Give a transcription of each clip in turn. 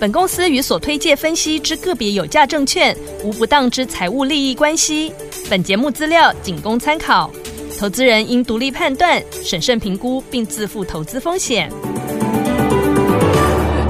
本公司与所推介分析之个别有价证券无不当之财务利益关系。本节目资料仅供参考，投资人应独立判断、审慎评估，并自负投资风险。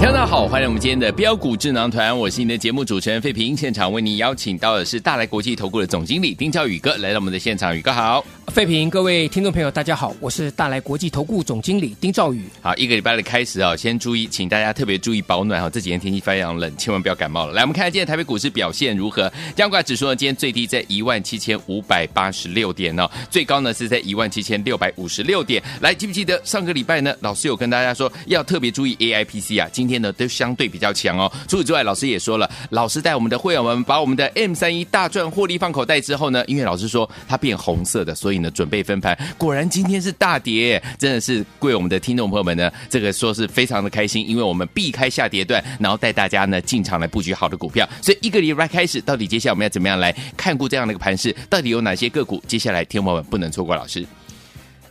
大家好，欢迎我们今天的标股智囊团，我是你的节目主持人费平。现场为您邀请到的是大来国际投顾的总经理丁兆宇哥来到我们的现场，宇哥好。费平，各位听众朋友，大家好，我是大来国际投顾总经理丁兆宇。好，一个礼拜的开始啊，先注意，请大家特别注意保暖哈，这几天天气非常冷，千万不要感冒了。来，我们看看今天台北股市表现如何？加权指数呢，今天最低在一万七千五百八十六点哦，最高呢是在一万七千六百五十六点。来，记不记得上个礼拜呢，老师有跟大家说要特别注意 AIPC 啊，今天呢都相对比较强哦。除此之外，老师也说了，老师带我们的会员们把我们的 M 三一大赚获利放口袋之后呢，因为老师说它变红色的，所以呢准备分盘。果然今天是大跌，真的是贵我们的听众朋友们呢，这个说是非常的开心，因为我们避开下跌段，然后带大家呢进场来布局好的股票。所以一个礼拜开始，到底接下来我们要怎么样来看顾这样的一个盘势？到底有哪些个股？接下来听众朋友们不能错过。老师，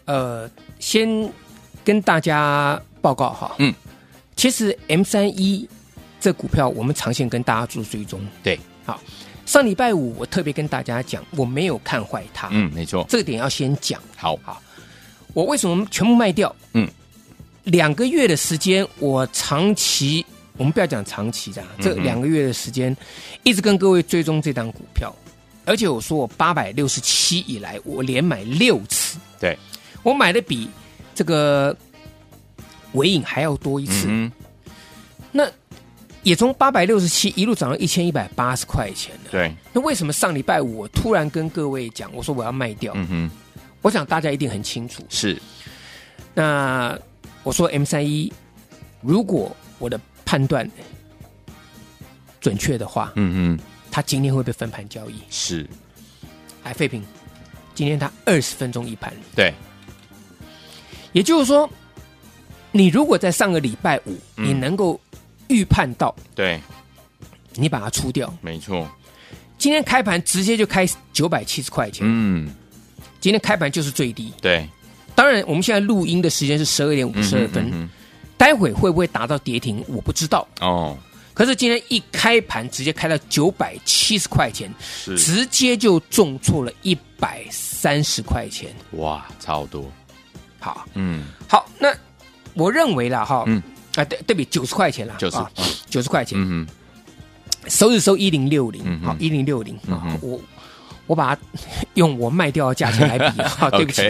呃，先跟大家报告哈，嗯，其实 M 三一这股票我们长线跟大家做追踪，对，好。上礼拜五，我特别跟大家讲，我没有看坏它。嗯，没错，这个点要先讲。好，好，我为什么全部卖掉？嗯，两个月的时间，我长期，我们不要讲长期的，这两个月的时间，一直跟各位追踪这档股票，而且我说我八百六十七以来，我连买六次。对，我买的比这个尾影还要多一次。嗯，那。也从八百六十七一路涨到一千一百八十块钱了。对，那为什么上礼拜五我突然跟各位讲，我说我要卖掉？嗯哼，我想大家一定很清楚。是，那我说 M 三一，如果我的判断准确的话，嗯哼，它今天会被分盘交易。是，哎，废品，今天它二十分钟一盘。对，也就是说，你如果在上个礼拜五，嗯、你能够。预判到，对，你把它出掉，没错。今天开盘直接就开九百七十块钱，嗯，今天开盘就是最低，对。当然，我们现在录音的时间是十二点五十二分，嗯嗯嗯、待会会不会达到跌停，我不知道。哦。可是今天一开盘直接开到九百七十块钱，是。直接就重挫了一百三十块钱，哇，超多。好，嗯，好，那我认为了哈，嗯。啊，对对比九十块钱了，九十九十块钱，嗯收是收一零六零，好一零六零，我我把它 用我卖掉的价钱来比啊，对不起，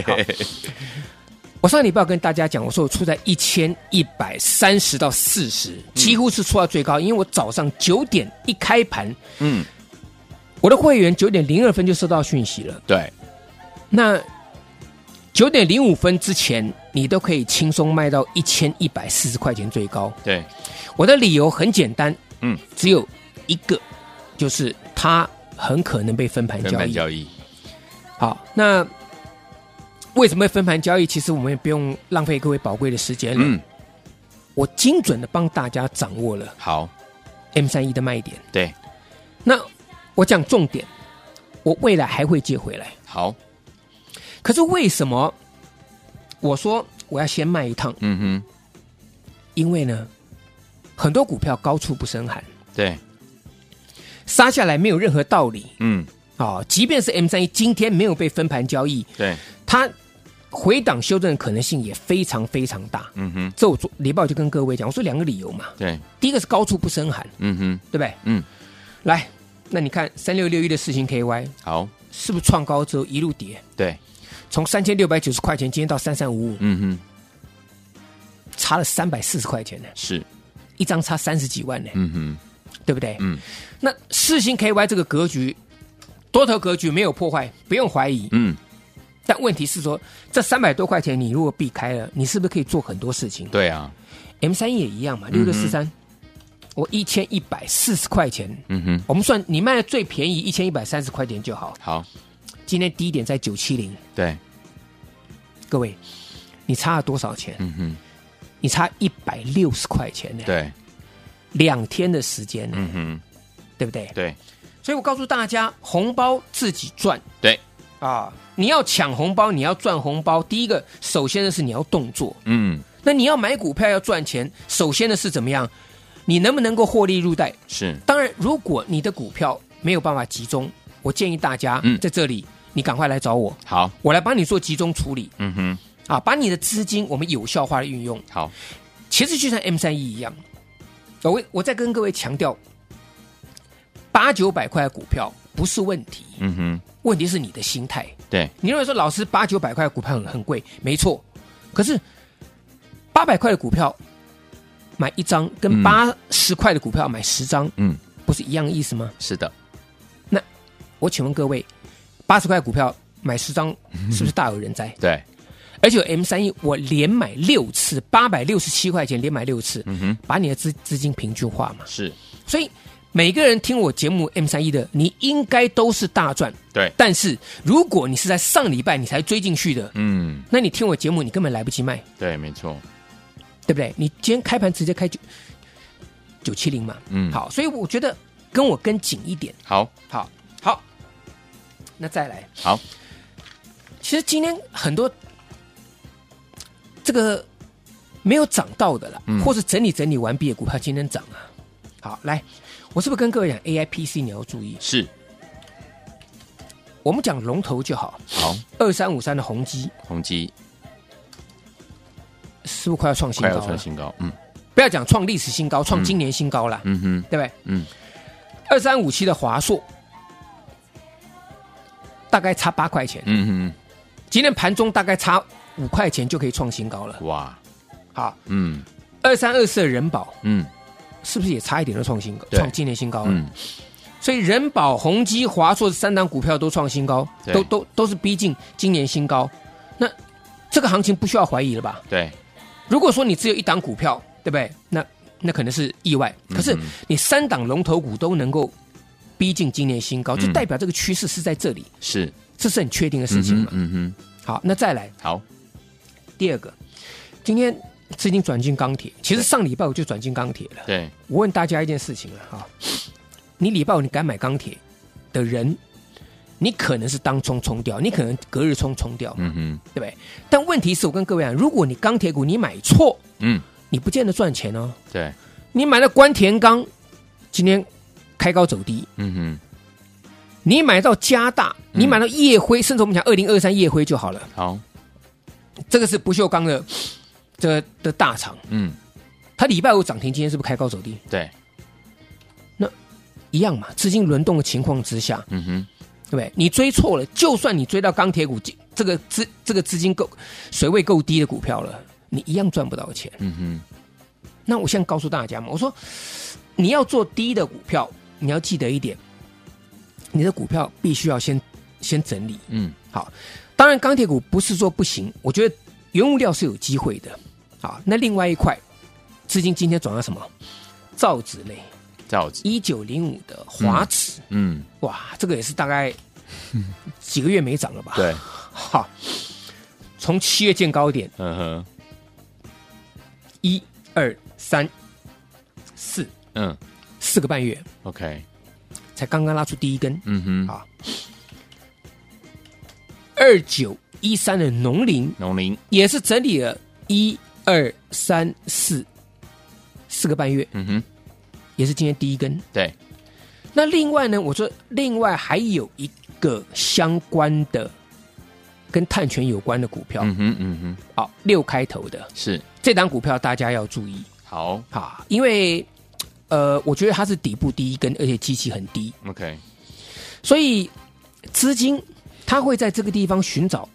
我上礼拜跟大家讲，我说我出在一千一百三十到四十，几乎是出到最高，因为我早上九点一开盘，嗯，我的会员九点零二分就收到讯息了，对，那。九点零五分之前，你都可以轻松卖到一千一百四十块钱最高。对，我的理由很简单，嗯，只有一个，就是它很可能被分盘交易。分盘交易。好，那为什么会分盘交易？其实我们也不用浪费各位宝贵的时间了。嗯，我精准的帮大家掌握了好 M 三一的卖点。对，那我讲重点，我未来还会接回来。好。可是为什么我说我要先卖一趟？嗯哼，因为呢，很多股票高处不胜寒，对，杀下来没有任何道理。嗯，哦，即便是 M 三一今天没有被分盘交易，对，它回档修正的可能性也非常非常大。嗯哼，这我做礼拜就跟各位讲，我说两个理由嘛。对，第一个是高处不胜寒。嗯哼，对不对？嗯，来，那你看三六六一的四星 KY，好，是不是创高之后一路跌？对。从三千六百九十块钱，今天到三三五五，嗯哼，差了三百四十块钱呢，是。一张差三十几万呢，嗯哼，对不对？嗯，那四星 KY 这个格局，多头格局没有破坏，不用怀疑，嗯，但问题是说，这三百多块钱你如果避开了，你是不是可以做很多事情？对啊，M 三也一样嘛，六六四三，我一千一百四十块钱，嗯哼，我们算你卖的最便宜一千一百三十块钱就好。好，今天低点在九七零，对，各位，你差了多少钱？嗯哼，你差一百六十块钱呢？对，两天的时间，嗯哼，对不对？对，所以我告诉大家，红包自己赚，对，啊，你要抢红包，你要赚红包，第一个，首先的是你要动作，嗯，那你要买股票要赚钱，首先的是怎么样？你能不能够获利入袋？是，当然，如果你的股票没有办法集中，我建议大家，嗯，在这里，你赶快来找我，好，我来帮你做集中处理，嗯哼，啊，把你的资金我们有效化的运用。好，其实就像 M 三一一样，我我再跟各位强调，八九百块的股票不是问题，嗯哼，问题是你的心态。对，你认为说老师八九百块的股票很很贵，没错，可是八百块的股票。买一张跟八十块的股票买十张，嗯，不是一样的意思吗？是的。那我请问各位，八十块股票买十张，是不是大有人在？对。而且 M 三一我连买六次，八百六十七块钱连买六次，嗯哼，把你的资资金平均化嘛。是。所以每个人听我节目 M 三一的，你应该都是大赚。对。但是如果你是在上礼拜你才追进去的，嗯，那你听我节目你根本来不及卖。对，没错。对不对？你今天开盘直接开九九七零嘛，嗯，好，所以我觉得跟我跟紧一点，好，好，好，那再来，好，其实今天很多这个没有涨到的了，嗯、或是整理整理完毕的股票，今天涨啊。好，来，我是不是跟各位讲 AIPC 你要注意？是，我们讲龙头就好，好，二三五三的宏基，宏基。是不是快要创新高？快要创新高，嗯，不要讲创历史新高，创今年新高了，嗯哼，对不对？嗯，二三五七的华硕大概差八块钱，嗯哼，今天盘中大概差五块钱就可以创新高了，哇，好，嗯，二三二四的仁宝，嗯，是不是也差一点就创新高，创今年新高了？嗯，所以人保、宏基、华硕三档股票都创新高，都都都是逼近今年新高，那这个行情不需要怀疑了吧？对。如果说你只有一档股票，对不对？那那可能是意外。可是你三档龙头股都能够逼近今年新高，就代表这个趋势是在这里。是，这是很确定的事情嘛？嗯哼。好，那再来。好，第二个，今天资金转进钢铁，其实上礼拜我就转进钢铁了。对。我问大家一件事情了哈，你礼拜五你敢买钢铁的人？你可能是当冲冲掉，你可能隔日冲冲掉，嗯哼，对不对？但问题是我跟各位讲，如果你钢铁股你买错，嗯，你不见得赚钱哦。对，你买了关田钢，今天开高走低，嗯哼，你买到加大，你买到夜辉，嗯、甚至我们讲二零二三夜辉就好了。好，这个是不锈钢的这个、的大厂，嗯，它礼拜五涨停，今天是不是开高走低？对，那一样嘛，资金轮动的情况之下，嗯哼。对不对？你追错了，就算你追到钢铁股，这个资这个资金够水位够低的股票了，你一样赚不到钱。嗯哼。那我现在告诉大家嘛，我说你要做低的股票，你要记得一点，你的股票必须要先先整理。嗯。好，当然钢铁股不是说不行，我觉得原物料是有机会的。好，那另外一块资金今天转到什么？造纸类。造纸一九零五的华纸，嗯，哇，这个也是大概 几个月没涨了吧？对，好，从七月见高点，嗯哼，一二三四，嗯，四个半月，OK，才刚刚拉出第一根，嗯哼，啊，二九一三的农林，农林也是整理了一二三四四个半月，嗯哼。也是今天第一根。对，那另外呢？我说另外还有一个相关的跟碳权有关的股票。嗯哼，嗯哼。好，六开头的，是这档股票大家要注意。好，好，因为呃，我觉得它是底部第一根，而且机器很低。OK，所以资金它会在这个地方寻找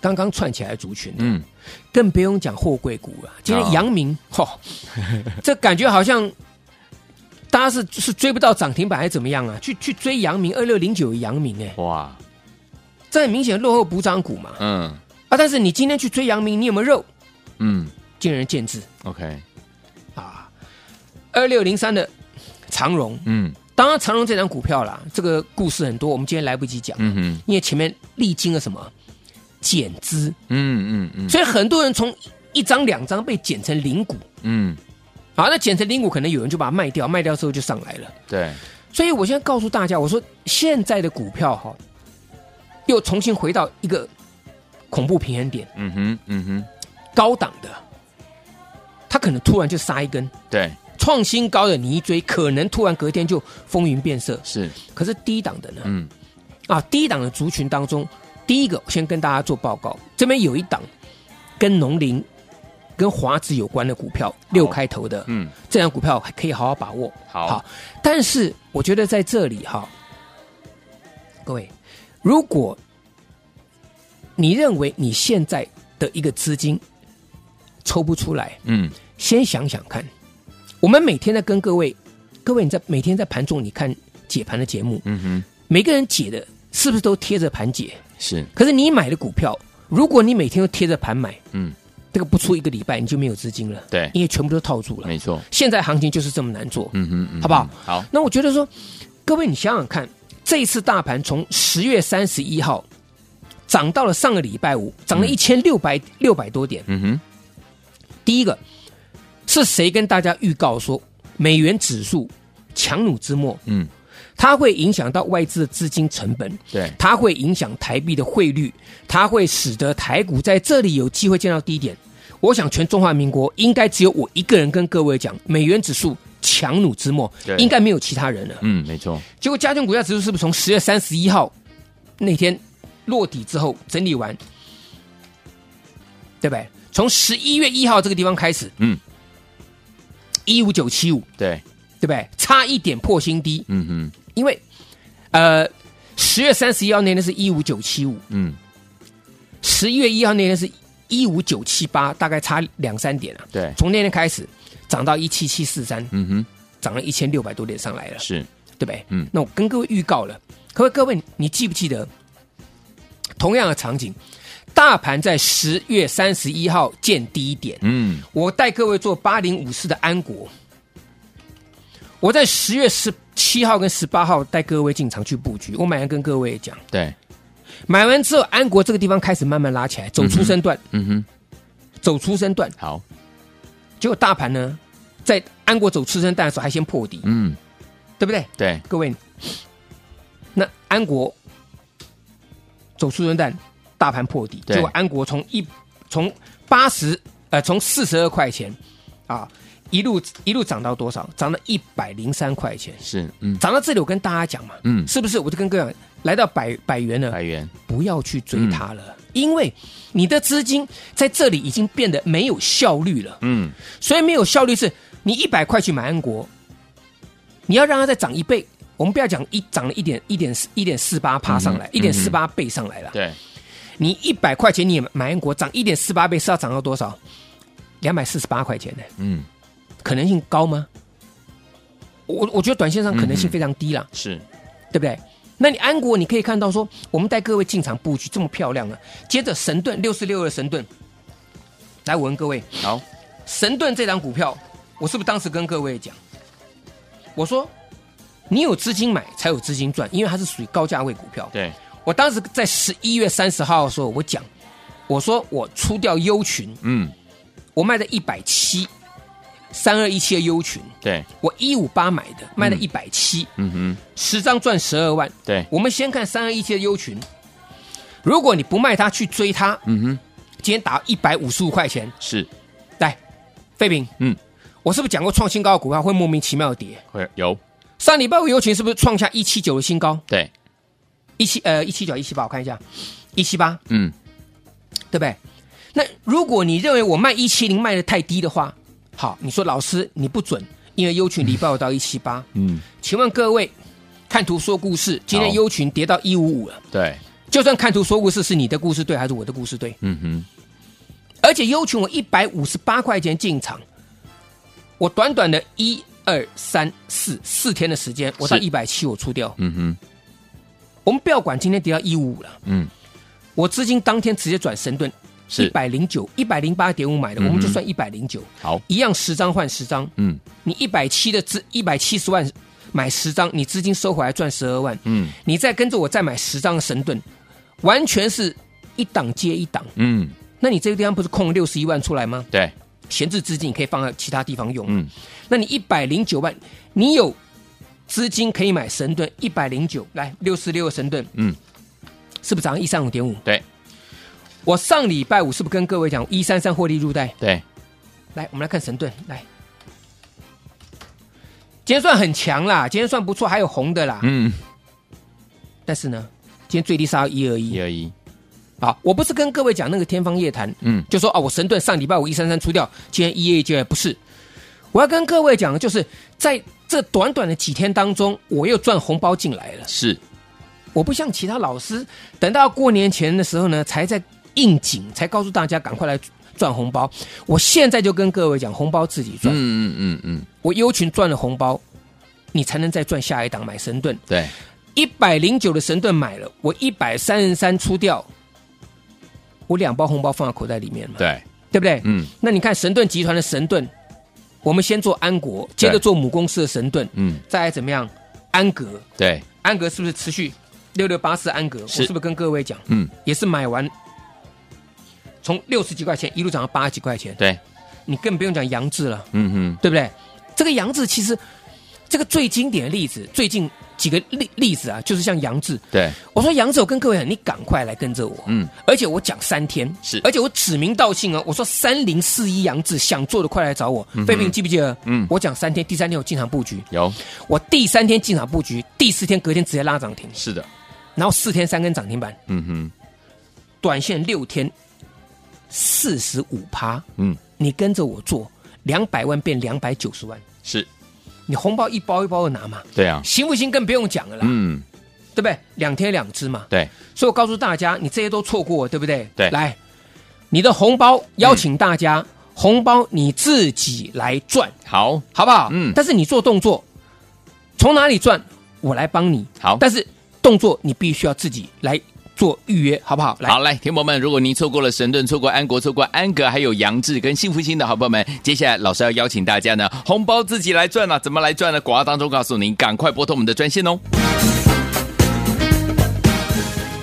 刚刚串起来的族群。嗯，更不用讲货柜股了。今天阳明，嚯、哦，这感觉好像。大家是是追不到涨停板还是怎么样啊？去去追阳明二六零九阳明哎，哇，这很明显落后补涨股嘛。嗯啊，但是你今天去追阳明，你有没有肉？嗯，见仁见智。OK，啊，二六零三的长荣，嗯，当然长荣这张股票啦，这个故事很多，我们今天来不及讲，嗯哼，因为前面历经了什么？减资，嗯嗯嗯，所以很多人从一张两张被减成零股，嗯，好，那减成零股，可能有人就把它卖掉，卖掉之后就上来了，对，所以我现在告诉大家，我说现在的股票哈，又重新回到一个恐怖平衡点，嗯哼，嗯哼，高档的，它可能突然就杀一根，对。创新高的你一追，可能突然隔天就风云变色。是，可是低档的呢？嗯，啊，低档的族群当中，第一个先跟大家做报告，这边有一档跟农林、跟华子有关的股票，六开头的，嗯，这张股票还可以好好把握。好，好，但是我觉得在这里哈，各位，如果你认为你现在的一个资金抽不出来，嗯，先想想看。我们每天在跟各位，各位你在每天在盘中你看解盘的节目，嗯哼，每个人解的是不是都贴着盘解？是。可是你买的股票，如果你每天都贴着盘买，嗯，这个不出一个礼拜你就没有资金了，对，因为全部都套住了，没错。现在行情就是这么难做，嗯哼，嗯，好不好？好。那我觉得说，各位你想想看，这一次大盘从十月三十一号涨到了上个礼拜五，涨了一千六百六百多点，嗯哼。第一个。是谁跟大家预告说美元指数强弩之末？嗯，它会影响到外资的资金成本，对，它会影响台币的汇率，它会使得台股在这里有机会见到低点。我想全中华民国应该只有我一个人跟各位讲，美元指数强弩之末，应该没有其他人了。嗯，没错。结果加权股价指数是不是从十月三十一号那天落底之后整理完，对不对？从十一月一号这个地方开始，嗯。一五九七五，对对不对？差一点破新低，嗯哼。因为，呃，十月三十一号那天是一五九七五，嗯，十一月一号那天是一五九七八，大概差两三点啊。对，从那天开始涨到一七七四三，嗯哼，涨了一千六百多点上来了，是对不对？嗯，那我跟各位预告了，各位各位，你记不记得同样的场景？大盘在十月三十一号见低点，嗯，我带各位做八零五四的安国，我在十月十七号跟十八号带各位进场去布局，我买完跟各位讲，对，买完之后安国这个地方开始慢慢拉起来，走出身段，嗯。哼，走出身段，好，结果大盘呢，在安国走出身段的时候还先破底，嗯，对不对？对，各位，那安国走出身段。大盘破底，结果安国从一从八十呃从四十二块钱啊一路一路涨到多少？涨了一百零三块钱。是，嗯，涨到这里我跟大家讲嘛，嗯，是不是？我就跟各位讲，来到百百元了，百元。不要去追它了，嗯、因为你的资金在这里已经变得没有效率了，嗯，所以没有效率是你一百块去买安国，你要让它再涨一倍，我们不要讲一涨了一点一点一点四八趴上来，一点四八倍上来了，对。你一百块钱，你买安国涨一点四八倍，是要涨到多少？两百四十八块钱呢？嗯，可能性高吗？我我觉得短线上可能性非常低了，嗯、是对不对？那你安国你可以看到说，我们带各位进场布局这么漂亮了，接着神盾六四六二的神盾，来我问各位，好，神盾这张股票，我是不是当时跟各位讲，我说你有资金买才有资金赚，因为它是属于高价位股票，对。我当时在十一月三十号的时候，我讲，我说我出掉优群，嗯，我卖的一百七，三二一七的优群，对，我一五八买的，卖了一百七，嗯哼，十张赚十二万，对，我们先看三二一七的优群，如果你不卖它去追它，嗯哼，今天打一百五十五块钱，是，来，废品，嗯，我是不是讲过创新高的股票会莫名其妙的跌？会有，上礼拜五优群是不是创下一七九的新高？对。一七呃一七九一七八，我看一下，一七八，嗯，对不对？那如果你认为我卖一七零卖的太低的话，好，你说老师你不准，因为优群礼拜五到一七八，嗯，请问各位看图说故事，今天优群跌到一五五了，对，就算看图说故事是你的故事对还是我的故事对？嗯哼，而且优群我一百五十八块钱进场，我短短的一二三四四天的时间，我到一百七我出掉，嗯哼。我们不要管今天跌到一五五了，嗯，我资金当天直接转神盾，一百零九一百零八点五买的，嗯、我们就算一百零九。好，一样十张换十张。嗯，你一百七的资一百七十万买十张，你资金收回来赚十二万。嗯，你再跟着我再买十张的神盾，完全是一档接一档。嗯，那你这个地方不是空六十一万出来吗？对，闲置资金你可以放在其他地方用。嗯，那你一百零九万，你有资金可以买神盾一百零九，来六四六的神盾。嗯。是不是涨一三五点五？对，我上礼拜五是不是跟各位讲一三三获利入袋？对，来，我们来看神盾，来，今天算很强啦，今天算不错，还有红的啦。嗯，但是呢，今天最低杀到一二一，一二一。好，我不是跟各位讲那个天方夜谭，嗯，就说啊，我神盾上礼拜五一三三出掉，今天一二一就不是。我要跟各位讲的就是在这短短的几天当中，我又赚红包进来了。是。我不像其他老师，等到过年前的时候呢，才在应景，才告诉大家赶快来赚红包。我现在就跟各位讲，红包自己赚。嗯嗯嗯嗯，我优群赚了红包，你才能再赚下一档买神盾。对，一百零九的神盾买了，我一百三十三出掉，我两包红包放在口袋里面嘛。对，对不对？嗯。那你看神盾集团的神盾，我们先做安国，接着做母公司的神盾，嗯，再来怎么样？安格，对，安格是不是持续？六六八四安格，我是不是跟各位讲？嗯，也是买完，从六十几块钱一路涨到八十几块钱。对，你更不用讲杨志了。嗯哼，对不对？这个杨志其实，这个最经典的例子，最近几个例例子啊，就是像杨志。对，我说杨志，我跟各位讲，你赶快来跟着我。嗯，而且我讲三天，是，而且我指名道姓啊，我说三零四一杨志，想做的快来找我。飞平、嗯、记不记得？嗯，我讲三天，第三天我进场布局。有，我第三天进场布局，第四天隔天直接拉涨停。是的。然后四天三根涨停板，嗯哼，短线六天四十五趴，嗯，你跟着我做，两百万变两百九十万，是，你红包一包一包的拿嘛，对啊，行不行？更不用讲了啦，嗯，对不对？两天两支嘛，对，所以我告诉大家，你这些都错过，对不对？对，来，你的红包邀请大家，嗯、红包你自己来赚，好，好不好？嗯，但是你做动作，从哪里赚，我来帮你，好，但是。动作你必须要自己来做预约，好不好？来好，来，天宝们，如果您错过了神盾，错过安国，错过安格，还有杨志跟幸福星的好朋友们，接下来老师要邀请大家呢，红包自己来赚了、啊，怎么来赚呢？广告当中告诉您，赶快拨通我们的专线哦。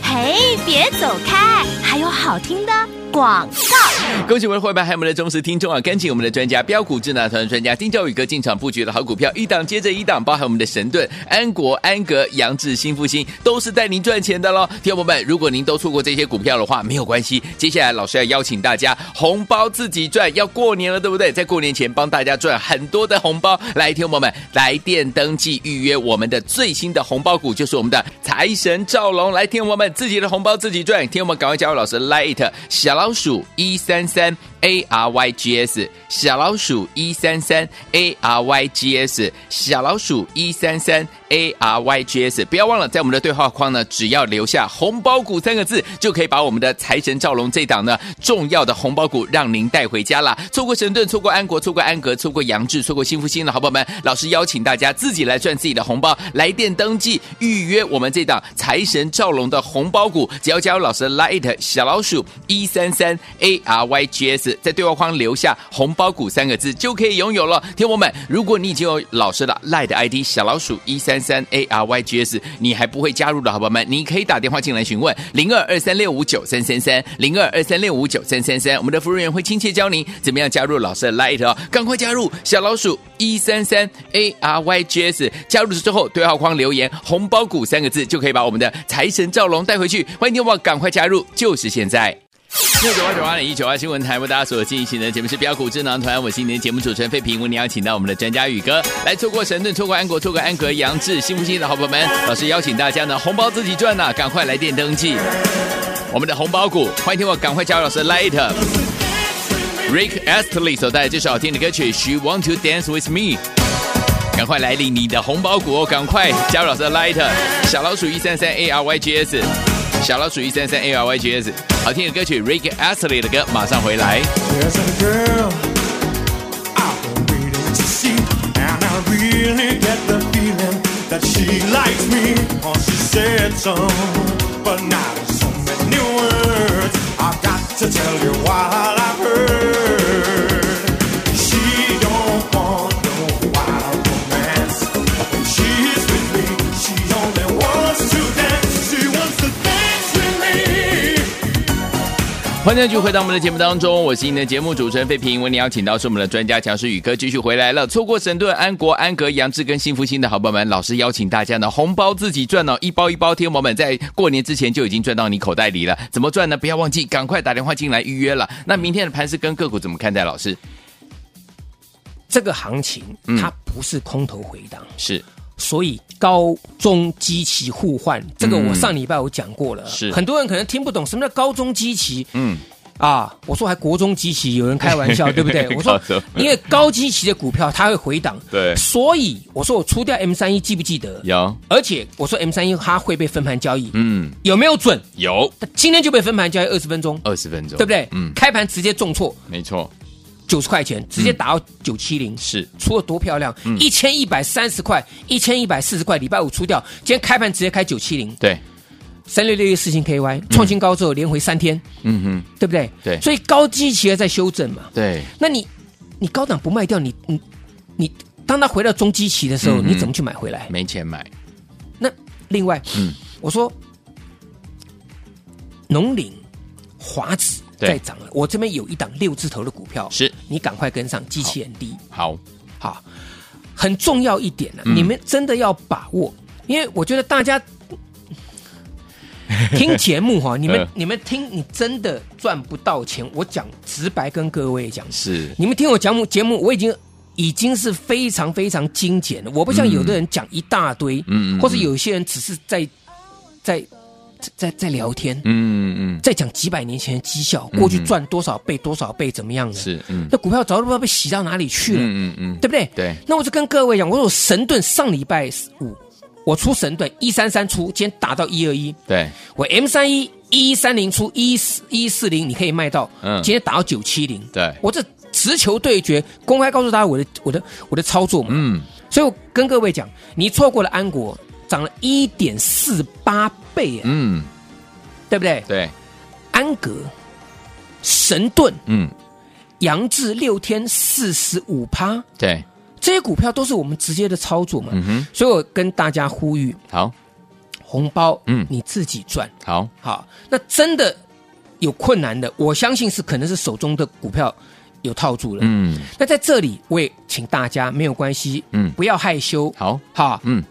嘿，别走开，还有好听的。广告，恭喜我们的伙伴，还有我们的忠实听众啊！跟紧我们的专家标股智囊团专家丁兆宇哥进场布局的好股票，一档接着一档，包含我们的神盾、安国、安格、杨志、新复兴，都是带您赚钱的喽！听众朋友们，如果您都错过这些股票的话，没有关系，接下来老师要邀请大家红包自己赚，要过年了，对不对？在过年前帮大家赚很多的红包，来，听众朋友们，来电登记预约我们的最新的红包股，就是我们的财神赵龙，来，听众朋友们，自己的红包自己赚，听我们赶快加入老师 Light 小。老鼠一三三 A R Y G S 小老鼠一三三 A R Y G S 小老鼠一三三 A R Y G S 不要忘了，在我们的对话框呢，只要留下“红包股”三个字，就可以把我们的财神赵龙这档呢重要的红包股让您带回家了。错过神盾，错过安国，错过安格，错过杨志，错过新复兴的好朋友们，老师邀请大家自己来赚自己的红包，来电登记预约我们这档财神赵龙的红包股，只要加入老师的 Light 小老鼠一三三 A R Y G S，在对话框留下“红包股”三个字，就可以拥有了。听我们，如果你已经有老师的 Light ID 小老鼠一三。三 A R Y G S，你还不会加入的好朋友们，你可以打电话进来询问零二二三六五九三三三零二二三六五九三三三，我们的服务员会亲切教您怎么样加入老师的 Light 哦，赶快加入小老鼠一三三 A R Y G S，加入之后对话框留言红包股三个字，就可以把我们的财神赵龙带回去。欢迎电话赶快加入，就是现在。六九八九八点一九八新闻台为大家所进行的节目是标股智囊团，我是今天节目主持人费平，为您邀请到我们的专家宇哥来错过神盾，错过安国，错过安格、杨智、新复兴的好朋友们，老师邀请大家呢红包自己赚呐、赶快来电登记我们的红包股，欢迎听我赶快加入老师 Light Rick Astley 所带来这首好听的歌曲 She Want to Dance with Me，赶快来领你的红包股哦，赶快加入老师的 Light 小老鼠一三三 A R Y G S。小老鼠一三三 A R Y G S，好听的歌曲 Rick Astley 的歌，马上回来。欢迎继续回到我们的节目当中，我是您的节目主持人费平。为您邀请到是我们的专家强势宇哥继续回来了。错过神盾、安国、安格、杨志跟幸福星的好朋友们，老师邀请大家呢，红包自己赚哦，一包一包，天王们在过年之前就已经赚到你口袋里了。怎么赚呢？不要忘记，赶快打电话进来预约了。那明天的盘是跟个股怎么看待？老师，这个行情它不是空头回档，是。所以高中基期互换，这个我上礼拜我讲过了。是很多人可能听不懂什么叫高中基期。嗯，啊，我说还国中基期，有人开玩笑，对不对？我说，因为高基期的股票它会回档，对。所以我说我出掉 M 三一，记不记得？有。而且我说 M 三一它会被分盘交易，嗯，有没有准？有。今天就被分盘交易二十分钟，二十分钟，对不对？嗯。开盘直接重挫，没错。九十块钱直接打到九七零，是出了多漂亮！一千一百三十块，一千一百四十块，礼拜五出掉，今天开盘直接开九七零，对，三六六一四星 KY 创新高之后连回三天，嗯哼，对不对？对，所以高基期在修正嘛，对，那你你高档不卖掉，你你你，当它回到中基期的时候，你怎么去买回来？没钱买。那另外，嗯，我说农林华子。再涨了，我这边有一档六字头的股票，是你赶快跟上，机器很低。好，好，很重要一点呢、啊，嗯、你们真的要把握，因为我觉得大家 听节目哈，你们你们听，你真的赚不到钱。我讲直白跟各位讲，是你们听我讲目节目，我已经已经是非常非常精简了。我不像有的人讲一大堆，嗯，或者有些人只是在在。在在聊天，嗯嗯，嗯在讲几百年前的绩效，过去赚多少倍多少倍怎么样的？是，嗯，那股票早都不知道被洗到哪里去了，嗯嗯，嗯对不对？对。那我就跟各位讲，我说神盾上礼拜五我出神盾一三三出，今天打到一二一，对。我 M 三一一三零出一四一四零，你可以卖到，嗯，今天打到九七零，对。我这直球对决，公开告诉大家我的我的我的操作嘛，嗯。所以我跟各位讲，你错过了安国涨了一点四八倍，嗯。对不对？对，安格、神盾，嗯，杨志六天四十五趴，对，这些股票都是我们直接的操作嘛。嗯哼，所以我跟大家呼吁，好，红包，嗯，你自己赚，好。好。那真的有困难的，我相信是可能是手中的股票有套住了，嗯。那在这里，我也请大家没有关系，嗯，不要害羞，好，好，嗯，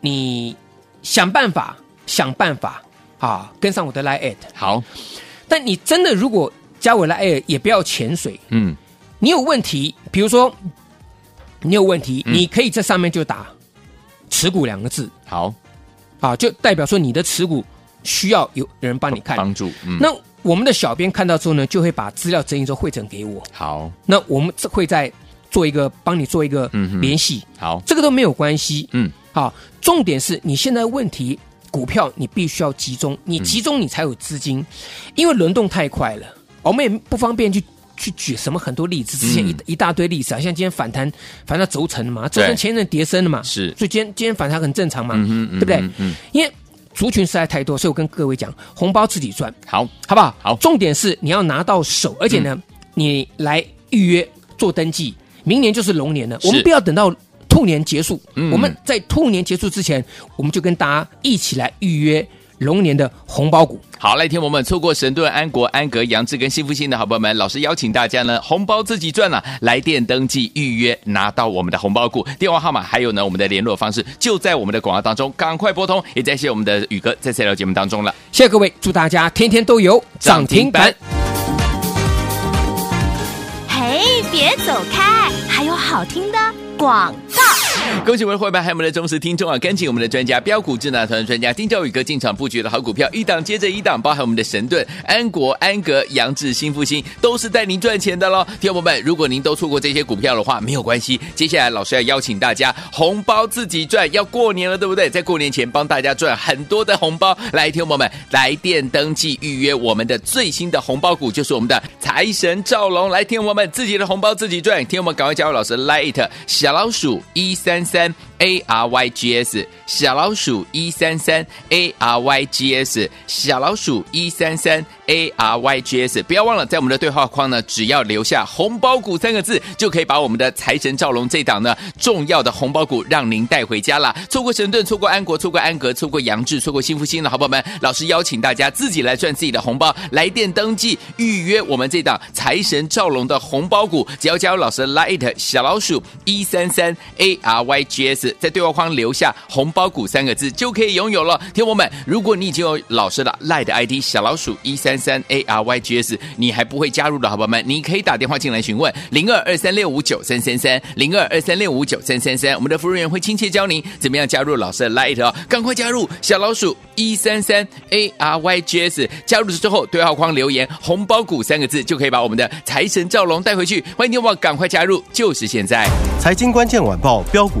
你想办法，想办法。啊，跟上我的 Line@，好。但你真的如果加我 Line@，也不要潜水。嗯，你有问题，比如说你有问题，嗯、你可以在上面就打“持股”两个字。好，啊，就代表说你的持股需要有人帮你看帮助。嗯，那我们的小编看到之后呢，就会把资料整理之后汇整给我。好，那我们会再做一个帮你做一个联系。好，这个都没有关系。嗯，好，重点是你现在问题。股票你必须要集中，你集中你才有资金，嗯、因为轮动太快了，我们也不方便去去举什么很多例子，之前一、嗯、一大堆例子啊，像今天反弹反弹轴承嘛，轴承前一阵跌升了嘛，是，所以今天今天反弹很正常嘛，嗯嗯、对不对？嗯，因为族群实在太多，所以我跟各位讲，红包自己赚，好，好不好？好，重点是你要拿到手，而且呢，嗯、你来预约做登记，明年就是龙年了，我们不要等到。兔年结束，嗯、我们在兔年结束之前，我们就跟大家一起来预约龙年的红包股。好，来天我们错过神盾、安国、安格、杨志跟幸福星的好朋友们，老师邀请大家呢，红包自己赚了、啊，来电登记预约，拿到我们的红包股电话号码，还有呢，我们的联络方式就在我们的广告当中，赶快拨通。也再谢谢我们的宇哥在这条节目当中了，谢谢各位，祝大家天天都有涨停板。嘿，别走开，还有好听的广告。恭喜我们的伙伴，还有我们的忠实听众啊！跟紧我们的专家标股智囊团专家丁兆宇哥进场布局的好股票，一档接着一档，包含我们的神盾、安国、安格、杨志、新复兴，都是带您赚钱的喽！听众朋友们，如果您都错过这些股票的话，没有关系，接下来老师要邀请大家红包自己赚，要过年了，对不对？在过年前帮大家赚很多的红包，来，听众朋友们，来电登记预约我们的最新的红包股，就是我们的财神赵龙，来，听众朋友们，自己的红包自己赚，听我们赶快加入老师 Light 小老鼠一三三。三 A R Y G S 小老鼠一三三 A R Y G S 小老鼠一三三 A R Y G S，不要忘了在我们的对话框呢，只要留下红包股三个字，就可以把我们的财神赵龙这档呢重要的红包股让您带回家了。错过神盾，错过安国，错过安格，错过杨志，错过新复兴的好朋友们，老师邀请大家自己来赚自己的红包，来电登记预约我们这档财神赵龙的红包股，只要加入老师的 Light 小老鼠一三三 A R Y G S，在对话框留下红包股三个字就可以拥有了。听友们，如果你已经有老师的 Light ID 小老鼠一三三 A R Y G S，你还不会加入的好朋友们，你可以打电话进来询问零二二三六五九三三三零二二三六五九三三三，我们的服务员会亲切教您怎么样加入老师的 Light 哦，赶快加入小老鼠一三三 A R Y G S，加入之后对话框留言红包股三个字就可以把我们的财神赵龙带回去。欢迎听众赶快加入，就是现在！财经关键晚报标股